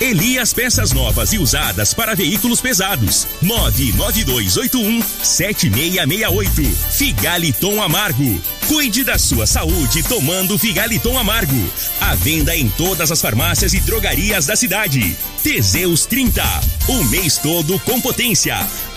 Elias Peças Novas e Usadas para Veículos Pesados. 99281 7668. Figaliton Amargo. Cuide da sua saúde tomando Figaliton Amargo. A venda em todas as farmácias e drogarias da cidade. Teseus 30. O mês todo com potência.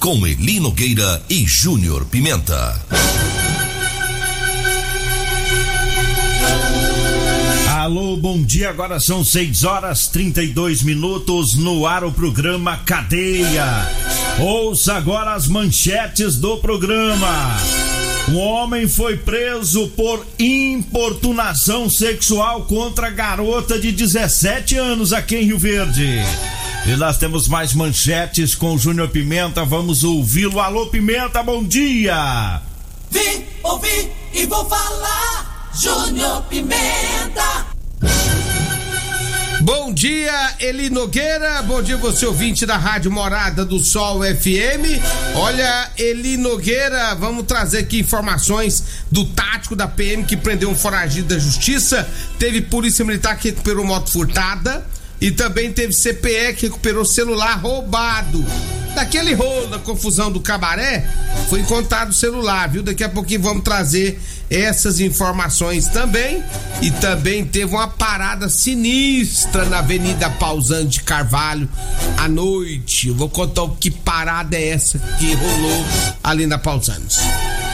Com Eli Nogueira e Júnior Pimenta. Alô, bom dia. Agora são 6 horas 32 minutos no ar o programa Cadeia. Ouça agora as manchetes do programa. Um homem foi preso por importunação sexual contra garota de 17 anos aqui em Rio Verde. E nós temos mais manchetes com o Júnior Pimenta. Vamos ouvi-lo. Alô, Pimenta, bom dia. Vim, ouvi e vou falar. Júnior Pimenta. Bom dia, Eli Nogueira. Bom dia, você ouvinte da Rádio Morada do Sol FM. Olha, Eli Nogueira, vamos trazer aqui informações do tático da PM que prendeu um foragido da justiça. Teve polícia militar que recuperou moto furtada. E também teve CPE que recuperou celular roubado. Daquele rolo da confusão do cabaré, foi encontrado o celular, viu? Daqui a pouquinho vamos trazer essas informações também. E também teve uma parada sinistra na Avenida Pausante Carvalho à noite. Eu vou contar o que parada é essa que rolou ali na Pausantes.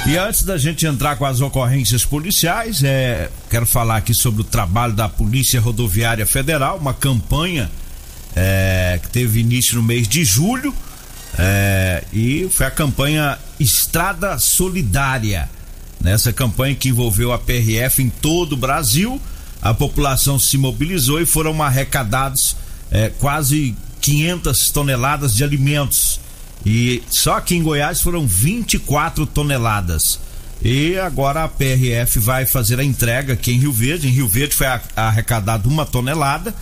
E antes da gente entrar com as ocorrências policiais, é, quero falar aqui sobre o trabalho da Polícia Rodoviária Federal, uma campanha é, que teve início no mês de julho. É, e foi a campanha Estrada Solidária. Nessa campanha que envolveu a PRF em todo o Brasil, a população se mobilizou e foram arrecadados é, quase 500 toneladas de alimentos e só aqui em Goiás foram 24 toneladas. E agora a PRF vai fazer a entrega aqui em Rio Verde. Em Rio Verde foi arrecadado uma tonelada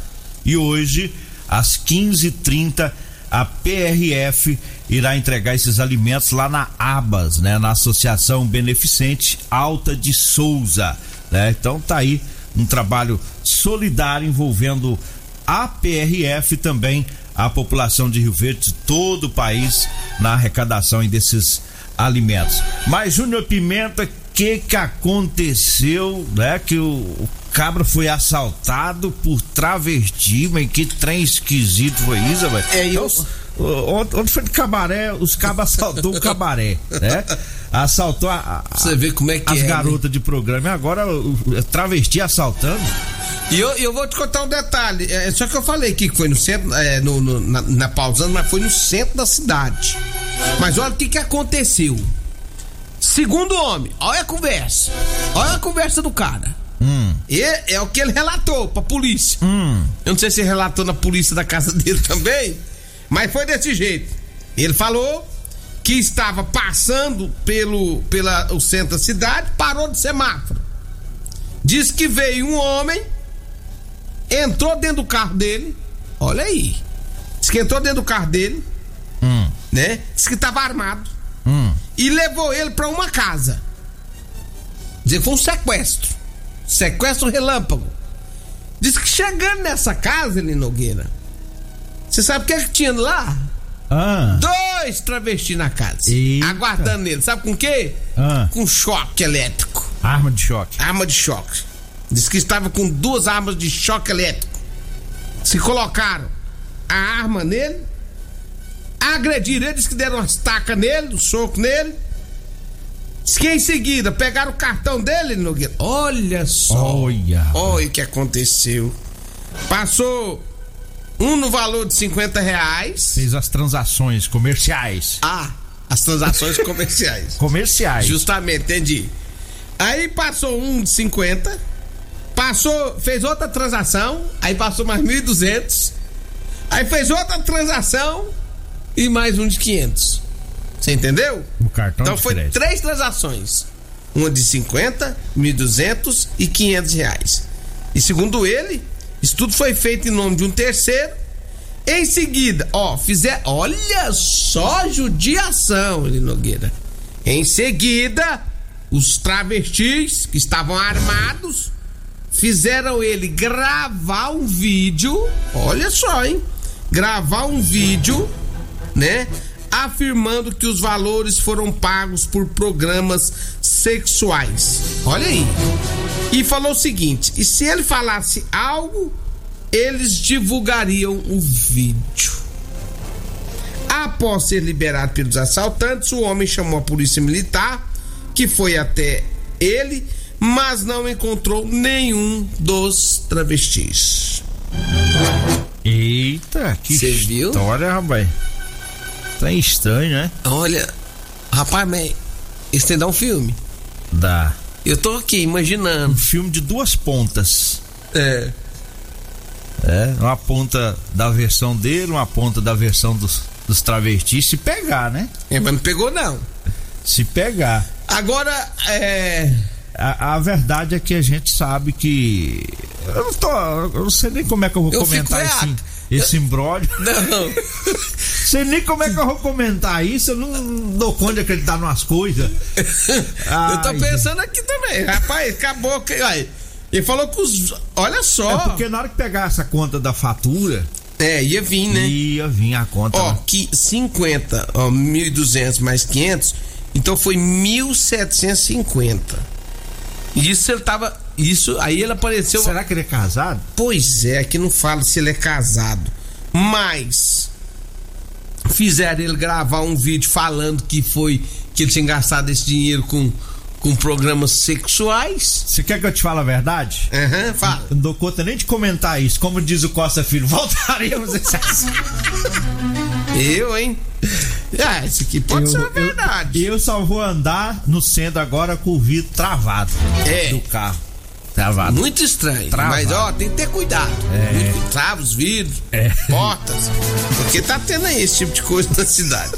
e hoje às 15:30 a PRF irá entregar esses alimentos lá na Abas, né, na Associação Beneficente Alta de Souza, né? Então tá aí um trabalho solidário envolvendo a PRF também a população de Rio Verde, todo o país, na arrecadação desses alimentos. Mas Júnior Pimenta, que que aconteceu, né? Que o, o cabra foi assaltado por travesti, mas que trem esquisito foi isso, velho? É, eu... Então, onde foi de cabaré, os cabas assaltou o cabaré, né? Assaltou a, a, Você vê como é que as é, garotas né? de programa. E agora o, o travesti assaltando. E eu, eu vou te contar um detalhe. É, só que eu falei que foi no centro, é, no, no, na, na pausando, mas foi no centro da cidade. Mas olha o que, que aconteceu. Segundo homem, olha a conversa. Olha a conversa do cara. Hum. E é o que ele relatou pra polícia. Hum. Eu não sei se ele relatou na polícia da casa dele também, mas foi desse jeito. Ele falou que estava passando pelo pela, o centro da cidade, parou de semáforo. Diz que veio um homem entrou dentro do carro dele. Olha aí. Diz que entrou dentro do carro dele. Né? Diz que tava armado. Hum. E levou ele para uma casa. Diz que foi um sequestro. Sequestro relâmpago. Diz que chegando nessa casa, ele Nogueira. Você sabe o que, é que tinha lá? Ah. Dois travestis na casa. Eita. Aguardando ele. Sabe com o quê? Ah. Com choque elétrico. Arma de choque. Arma de choque. Diz que estava com duas armas de choque elétrico. Se colocaram a arma nele, agrediram ele, diz que deram umas tacas nele, um soco nele. Diz que em seguida pegaram o cartão dele, Nogueira. Olha só. Olha. Olha o que aconteceu. Passou um no valor de 50 reais. Fez as transações comerciais. Ah, as transações comerciais. Comerciais. Justamente, entendi. Aí passou um de 50, passou, fez outra transação, aí passou mais 1.200, aí fez outra transação e mais um de 500. Você entendeu? O cartão Então foi três transações. Uma de 50, 1.200 e 500 reais. E segundo ele, isso tudo foi feito em nome de um terceiro. Em seguida, ó, fizer, olha só judiação, ele Nogueira. Em seguida, os travestis que estavam armados fizeram ele gravar um vídeo, olha só, hein? Gravar um vídeo, né? Afirmando que os valores foram pagos por programas sexuais. Olha aí. E falou o seguinte: e se ele falasse algo, eles divulgariam o vídeo. Após ser liberado pelos assaltantes, o homem chamou a polícia militar, que foi até ele, mas não encontrou nenhum dos travestis. Eita, que Cê viu? história, rapaz. Tá estranho, né? Olha, rapaz, mas isso tem um filme. Dá. Eu tô aqui imaginando. Um filme de duas pontas. É. É, uma ponta da versão dele, uma ponta da versão dos, dos travestis. Se pegar, né? É, mas não pegou, não. Se pegar. Agora, é. A, a verdade é que a gente sabe que. Eu não, tô, eu não sei nem como é que eu vou Eu comentar reato. Esse imbróglio. Não. sei nem como é que eu vou comentar isso. Eu não dou conta de acreditar numas coisas. eu tô pensando aqui também. Rapaz, acabou. que- Aí, ele falou que os. Olha só. É porque na hora que pegar essa conta da fatura, É, ia vir, né? ia vir a conta. Ó, né? que 50, ó, 1.200 mais 500, então foi 1.750. Isso ele tava. Isso, aí ele apareceu. Será que ele é casado? Pois é, aqui não fala se ele é casado. Mas. Fizeram ele gravar um vídeo falando que foi. Que ele tinha gastado esse dinheiro com, com programas sexuais. Você quer que eu te fale a verdade? Aham, fala. Eu não dou conta nem de comentar isso. Como diz o Costa Filho, voltaremos esse. Eu, hein? Ah, isso aqui pode ser uma verdade. Eu, eu só vou andar no centro agora com o vidro travado É. do carro. Travado. Muito estranho. Travado. Mas, ó, tem que ter cuidado. É. Vidros, É. portas. Porque tá tendo aí esse tipo de coisa na cidade.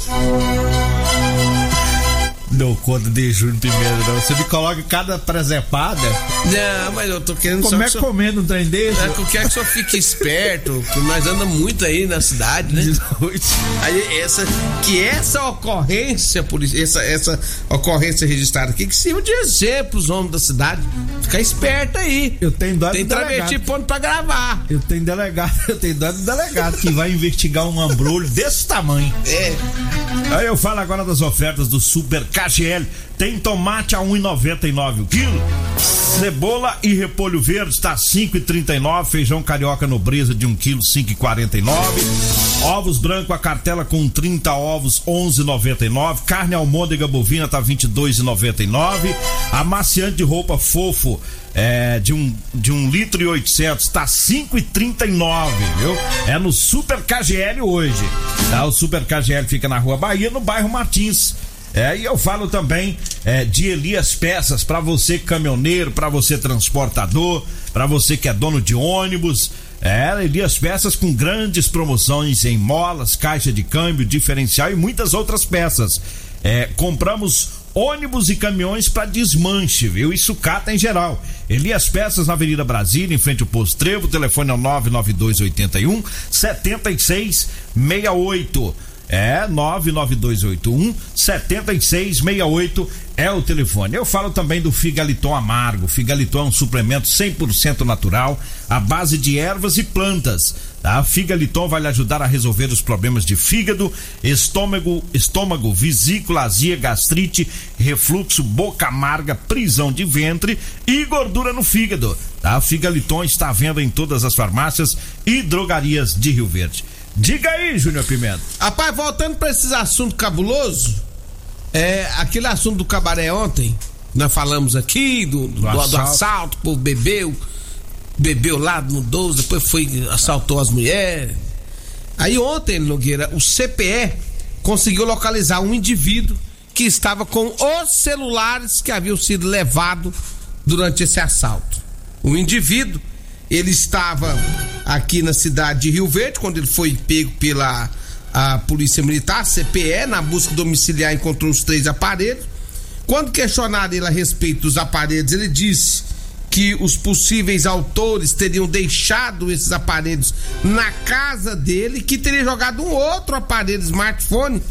Dou conta de Júnior Pimenta, não. Você me coloca em cada presepada. Não, mas eu tô querendo Como só é que comendo um trem desse? é que eu quero que senhor fique esperto, que nós andamos muito aí na cidade, né? De noite. Aí essa, que essa ocorrência, essa, essa ocorrência registrada aqui, que sirva de exemplo os homens da cidade. Fica esperto aí. Eu tenho dó do Tem travesti pondo pra gravar. Eu tenho delegado, eu tenho dó do delegado que vai investigar um ambrolho desse tamanho. É. Aí eu falo agora das ofertas do Super KGL. Tem tomate a 1,99 o quilo. Cebola e repolho verde está 5,39. Feijão carioca nobreza de 1 quilo 5,49. Ovos branco a cartela com 30 ovos 11,99. Carne almôndega bovina tá 22,99. Amaciante de roupa fofo é, de um de um litro e 800 tá 5,39, viu? É no Super KGL hoje. Tá? O Super KGL fica na Rua Bahia, no bairro Martins. É, e eu falo também é, de Elias Peças para você caminhoneiro, para você transportador, para você que é dono de ônibus. É, Elias Peças com grandes promoções em molas, caixa de câmbio, diferencial e muitas outras peças. É, compramos ônibus e caminhões para desmanche, viu? E sucata em geral. Elias Peças na Avenida Brasília, em frente ao Posto Trevo, telefone é o 99281 7668. É, 99281 7668 é o telefone. Eu falo também do Figaliton Amargo. Figaliton é um suplemento 100% natural, à base de ervas e plantas. Tá? Figaliton vai lhe ajudar a resolver os problemas de fígado, estômago, estômago, vesícula, azia, gastrite, refluxo, boca amarga, prisão de ventre e gordura no fígado. Tá? Figaliton está à venda em todas as farmácias e drogarias de Rio Verde. Diga aí, Júnior Pimenta. Rapaz, voltando pra esses assuntos cabulosos, é aquele assunto do cabaré ontem, nós falamos aqui, do, do, do assalto. assalto, o povo bebeu, bebeu lá no 12, depois foi, assaltou as mulheres, Aí ontem, Nogueira, o CPE conseguiu localizar um indivíduo que estava com os celulares que haviam sido levados durante esse assalto. O indivíduo, ele estava aqui na cidade de Rio Verde, quando ele foi pego pela a Polícia Militar, CPE, na busca domiciliar, encontrou os três aparelhos. Quando questionado ele a respeito dos aparelhos, ele disse que os possíveis autores teriam deixado esses aparelhos na casa dele, que teria jogado um outro aparelho smartphone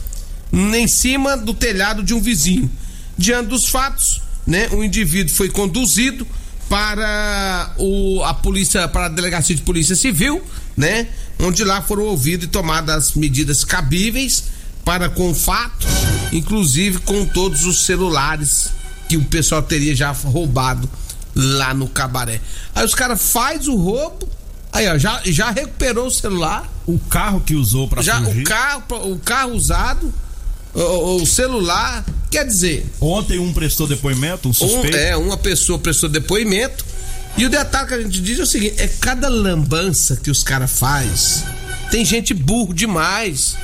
em cima do telhado de um vizinho. Diante dos fatos, né, o indivíduo foi conduzido para o, a polícia, para a delegacia de polícia civil, né, onde lá foram ouvidos e tomadas as medidas cabíveis para com o fato, inclusive com todos os celulares que o pessoal teria já roubado lá no cabaré. Aí os caras faz o roubo, aí ó, já, já recuperou o celular. O carro que usou para já fugir. o carro, o carro usado, o, o celular, quer dizer, Ontem um prestou depoimento, um um, suspeito. é, uma pessoa prestou depoimento. E o detalhe que a gente diz é o seguinte: é cada lambança que os caras faz. Tem gente burro demais.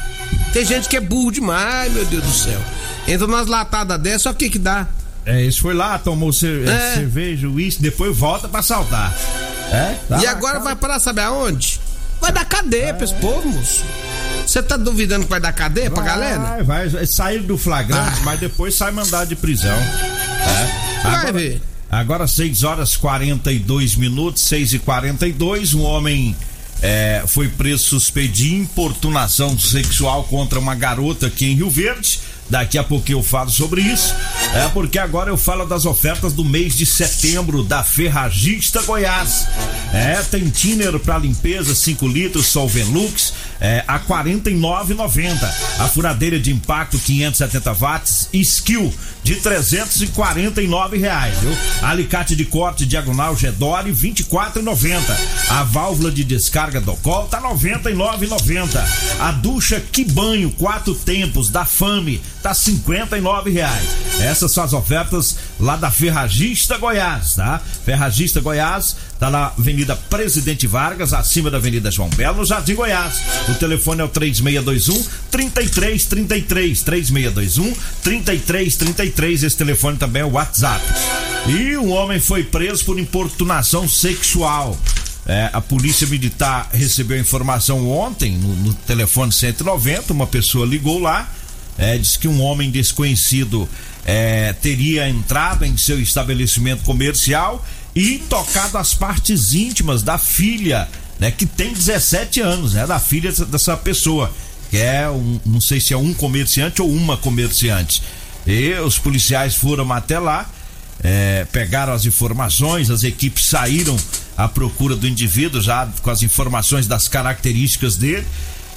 Tem gente que é burro demais, meu Deus do céu. Entra nas latadas dessa, só o que que dá? É, esse foi lá, tomou cer- É. cerveja, uísque, depois volta pra assaltar. É? Tá e agora cara. vai parar, sabe aonde? Vai dar cadeia pra esse povo, moço. Você tá duvidando que vai dar cadeia pra galera? Vai, vai, vai sair do flagrante, Ah. mas depois sai mandado de prisão. É. Vai Agora, ver. agora 6 horas 42 minutos, 6 e 42 um homem é, foi preso suspeito de importunação sexual contra uma garota aqui em Rio Verde. Daqui a pouco eu falo sobre isso. É porque agora eu falo das ofertas do mês de setembro da Ferragista Goiás. É, tem thinner para limpeza 5 litros Solvenlux é, a 49,90. A furadeira de impacto 570 watts Skill de 349 reais, viu? Alicate de corte diagonal Gedore 24,90. A válvula de descarga do col tá 99,90. A ducha Que Banho quatro tempos da Fame tá 59 reais. Essas são as ofertas lá da Ferragista Goiás, tá? Ferragista Goiás tá na Avenida Presidente Vargas, acima da Avenida João Belo, no Jardim Goiás. O telefone é o 3621 3333 3621 3333. Esse telefone também é o WhatsApp. E um homem foi preso por importunação sexual. É, a polícia militar recebeu informação ontem no, no telefone 190. Uma pessoa ligou lá, é, disse que um homem desconhecido é, teria entrado em seu estabelecimento comercial e tocado as partes íntimas da filha, né, que tem 17 anos, né, da filha dessa- pessoa, que é um, não sei se é um comerciante ou uma comerciante. E os policiais foram até lá, é, pegaram as informações, as equipes saíram à procura do indivíduo já com as informações das características dele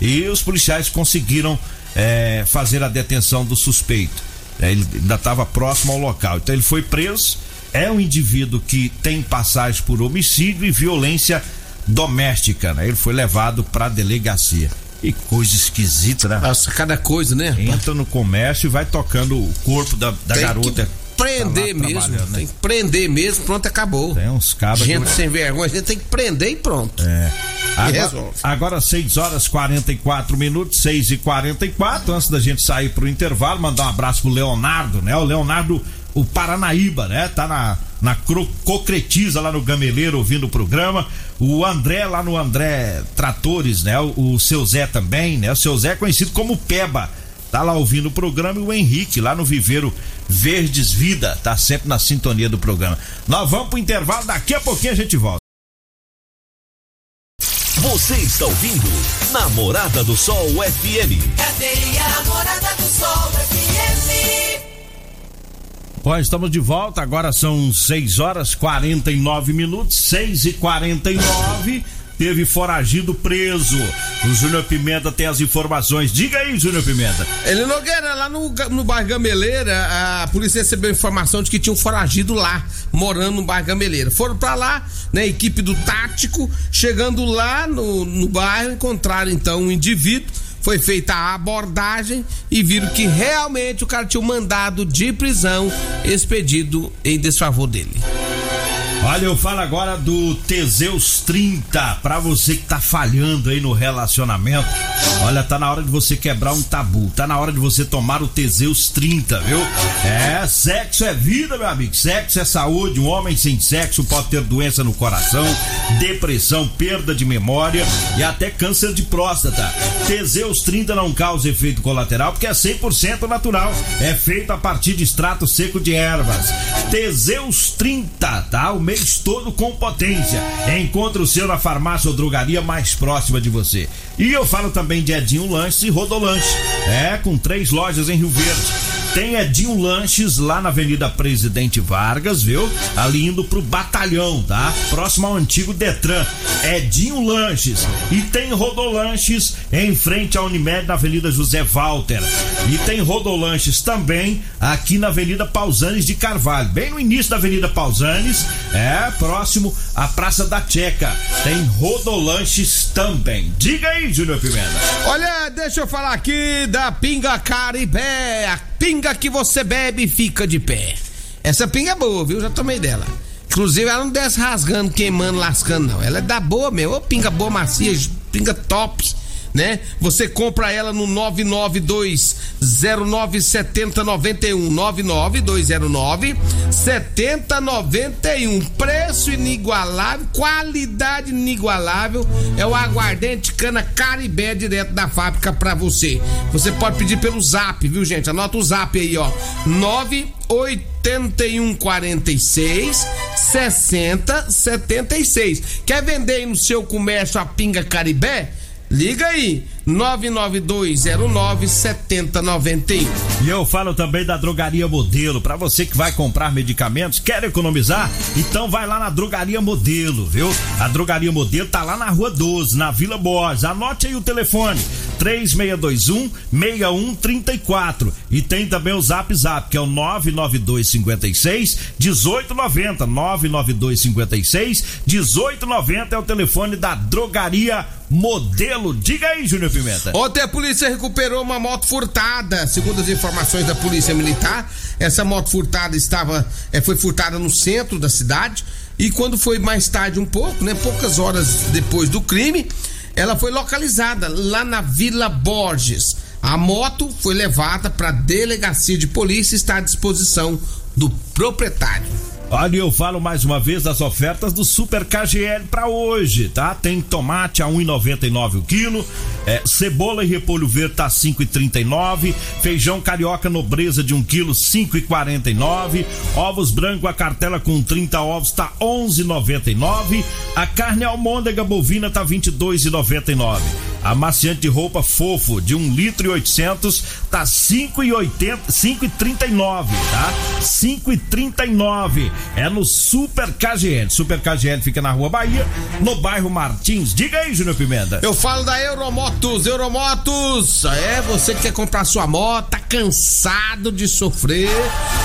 e os policiais conseguiram é, fazer a detenção do suspeito. É, ele ainda estava próximo ao local, então ele foi preso. É um indivíduo que tem passagem por homicídio e violência doméstica. Né? Ele foi levado para a delegacia. Que coisa esquisita, né? Nossa, cada coisa, né? Entra no comércio e vai tocando o corpo da, da garota. prender tá mesmo. né? Tem que prender mesmo, pronto, acabou. Tem uns cabos Gente que- sem vergonha, a gente tem que prender e pronto. É. Agora, agora 6 horas 44 minutos, 6 e 44 Antes da gente sair pro intervalo, mandar um abraço pro Leonardo, né? O Leonardo, o Paranaíba, né? Tá na, na Cocretiza lá no Gameleiro ouvindo o programa. O André lá no André Tratores, né? O, o seu Zé também, né? O seu Zé é conhecido como Peba. Tá lá ouvindo o programa e o Henrique lá no Viveiro Verdes Vida, tá sempre na sintonia do programa. Nós vamos pro intervalo, daqui a pouquinho a gente volta. Você está ouvindo Namorada do Sol FM. Cadeia Morada do Sol FM. Bom, estamos de volta, agora são 6 horas 49 minutos, 6 e 49 Teve foragido preso. O Júnior Pimenta tem as informações. Diga aí, Júnior Pimenta. Ele Nogueira, lá no, no bairro Gameleira, a polícia recebeu informação de que tinha um foragido lá, morando no bairro Gameleira. Foram pra lá, né, equipe do tático, chegando lá no, no bairro, encontraram então um indivíduo. Foi feita a abordagem e viram que realmente o cara tinha um mandado de prisão expedido em desfavor dele. Olha, eu falo agora do Teseus 30, pra você que tá falhando aí no relacionamento. Olha, tá na hora de você quebrar um tabu, tá na hora de você tomar o Teseus 30, viu? É, sexo é vida, meu amigo. Sexo é saúde. Um homem sem sexo pode ter doença no coração, depressão, perda de memória e até câncer de próstata. Teseus 30 não causa efeito colateral porque é 100% natural. É feito a partir de extrato seco de ervas. Teseus 30, tá? O mês todo com potência. Encontre o seu na farmácia ou drogaria mais próxima de você. E eu falo também de Edinho Lanches e Rodolanche. É, com três lojas em Rio Verde. Tem Edinho Lanches lá na Avenida Presidente Vargas, viu? Ali indo pro batalhão, tá? Próximo ao antigo Detran. Edinho Lanches. E tem Rodolanches em frente à Unimed na Avenida José Walter. E tem Rodolanches também aqui na Avenida Pausanes de Carvalho. Bem no início da Avenida Pausanes, é próximo à Praça da Checa. Tem Rodolanches também. Diga aí, Júnior Pimenta. Olha, deixa eu falar aqui da Pinga Caribé. Pinga que você bebe fica de pé. Essa pinga é boa, viu? Já tomei dela. Inclusive, ela não desce rasgando, queimando, lascando, não. Ela é da boa mesmo. Ô, pinga boa, macia, pinga top, né? Você compra ela no 992097091. 99209 7091. Preço inigualável, qualidade inigualável. É o aguardente cana Caribé direto da fábrica pra você. Você pode pedir pelo zap, viu, gente? Anota o zap aí, ó. 98146 6076. Quer vender aí no seu comércio a pinga Caribé? Liga aí, 992097091. E eu falo também da Drogaria Modelo. Para você que vai comprar medicamentos, quer economizar? Então vai lá na Drogaria Modelo, viu? A Drogaria Modelo tá lá na Rua 12, na Vila Borges. Anote aí o telefone: 3621 6134. E tem também o Zap Zap, que é o 99256 1890. 99256 1890 é o telefone da Drogaria Modelo. Diga aí, Júnior Pimenta. Ontem a polícia recuperou uma moto furtada. Segundo as informações da Polícia Militar, essa moto furtada estava, eh, foi furtada no centro da cidade. E quando foi mais tarde um pouco, né, poucas horas depois do crime, ela foi localizada lá na Vila Borges. A moto foi levada para a delegacia de polícia e está à disposição do proprietário. Olha, eu falo mais uma vez das ofertas do Super KGL para hoje, tá? Tem tomate a 1,99 o quilo, é, cebola e repolho verde tá 5,39, feijão carioca nobreza de 1 quilo 5,49, ovos branco a cartela com 30 ovos tá 11,99, a carne almôndega bovina tá 22,99. Amaciante de roupa fofo de 1 litro e 800 tá 5,80, 5,39, tá? 5,39. É no Super KGL. Super KGL fica na Rua Bahia, no bairro Martins. Diga aí, Júnior Pimenta. Eu falo da Euromotos, Euromotos. É, você que quer comprar sua moto, tá cansado de sofrer,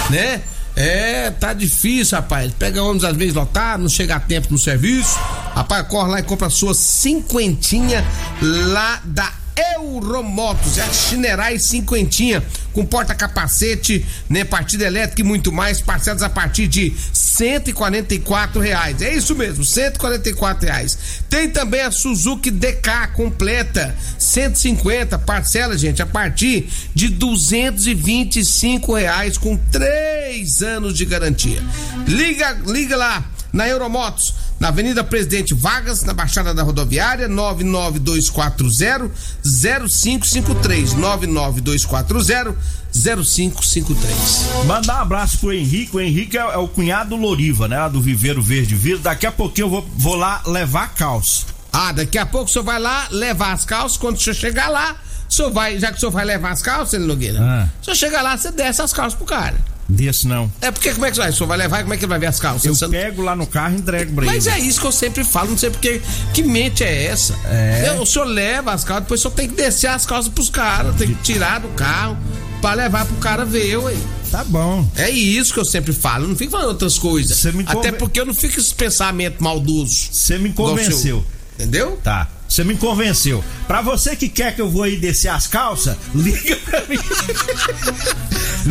né? É, tá difícil, rapaz. Pega ônibus às vezes lotado, não chega a tempo no serviço. Rapaz, corre lá e compra a sua cinquentinha lá da Euromotos, é a Chinerais cinquentinha, com porta-capacete, né, partida elétrica e muito mais, parcelas a partir de 144 reais. É isso mesmo, 144 reais. Tem também a Suzuki DK completa, 150 parcela, gente, a partir de 225 reais com três anos de garantia. Liga, liga lá na Euromotos, na Avenida Presidente Vargas, na Baixada da Rodoviária, 99240 0553. 99240 0553. Mandar um abraço pro Henrique. O Henrique é, é o cunhado do Loriva, né? Do Viveiro Verde Vida. Daqui a pouquinho eu vou, vou lá levar a calça. Ah, daqui a pouco o senhor vai lá levar as calças. Quando o senhor chegar lá, o senhor vai, já que o senhor vai levar as calças, Ele Nogueira, Ah. o senhor chega lá, você desce as calças pro cara. Desse não. É porque como é que vai? O senhor vai levar como é que ele vai ver as calças? Eu Você não- pego lá no carro e entrego pra ele. Mas é isso que eu sempre falo, não sei porque. Que mente é essa? É. O senhor leva as calças, depois o senhor tem que descer as calças pros caras, tem que tirar do carro pra levar pro cara ver, ué. Tá bom. É isso que eu sempre falo, não fico falando outras coisas. Você me Até conven- porque eu não fico com esse pensamento maldoso. Você me convenceu. Entendeu? Tá. Você me convenceu. Pra você que quer que eu vou aí descer as calças, liga pra mim.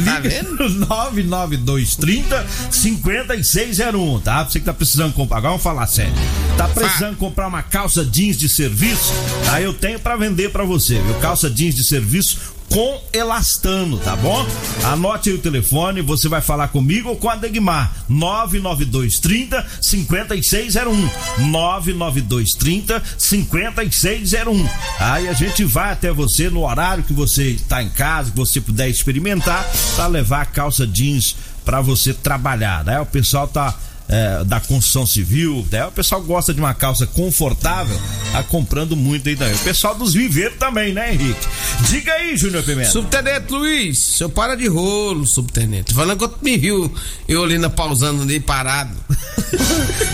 Tá Liga no 99230 5601, tá? Você que tá precisando comprar, agora vamos falar sério. Tá precisando comprar uma calça jeans de serviço? Aí eu tenho pra vender pra você, viu? Calça jeans de serviço com elastano, tá bom? Anote aí o telefone, você vai falar comigo ou com a Degmar. 99230 5601. 99230 5601. Aí a gente vai até você no horário que você está em casa, que você puder experimentar, para levar a calça jeans para você trabalhar, né? O pessoal tá é, da construção civil, né? O pessoal gosta de uma calça confortável, tá comprando muito aí daí. O pessoal dos viveiros também, né, Henrique? Diga aí, Júnior Pimenta. Subtenente Luiz, seu para de rolo, subtenente. Falando quando me viu eu ali na pausando ali parado.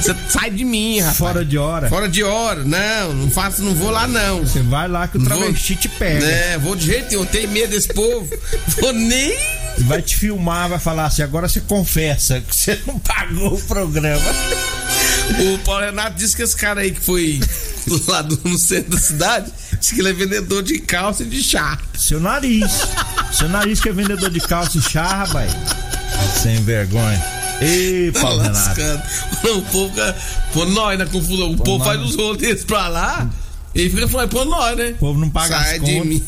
Você sai de mim, rapaz. Fora de hora. Fora de hora. Não, não faço, não vou lá não. Você vai lá que o Vou- travesti te pega. É, vou de jeito nenhum, eu tenho medo desse povo. Vou nem. Vai te filmar, vai falar assim, agora você confessa que você não pagou o programa. O Paulo Renato disse que esse cara aí que foi lá do, no centro da cidade, disse que ele é vendedor de calça e de chá. Seu nariz. Seu nariz que é vendedor de calça e chá, rapaz. Sem vergonha. Ei, Paulo Renato. Lascando. Não, o povo. Pô, nós na confusão. O povo faz os rolês pra lá e fica falando, pô, nós, né? O povo não paga Sai as de contas. mim,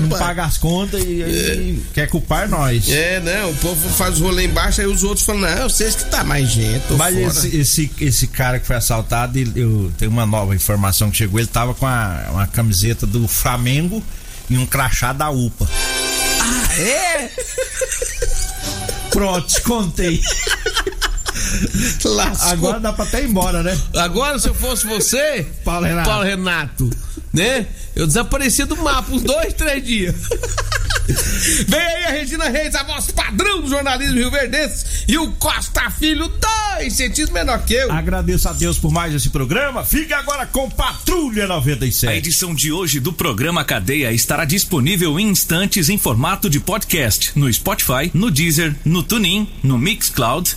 não paga as contas e, aí quer culpar nós. É, né? O povo faz os rolês embaixo, aí os outros falam, não, vocês que tá mais gente, Mas esse, esse, esse cara que foi assaltado, ele- eu tenho uma nova informação que chegou, ele tava com a- uma camiseta do Flamengo e um crachá da UPA. É? Pronto, te contei. Lascou. Agora dá pra até ir embora, né? Agora, se eu fosse você, Paulo Renato. Paulo Renato, né? Eu desaparecia do mapa uns dois, três dias. Vem aí a Regina Reis, a voz padrão do jornalismo Rio Verdense, e o Costa Filho, dois centímetros menor que eu. Agradeço a Deus por mais esse programa. Fique agora com Patrulha A 97. edição de hoje do programa Cadeia estará disponível em instantes em formato de podcast no Spotify, no Deezer, no TuneIn, no Mixcloud,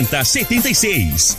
76.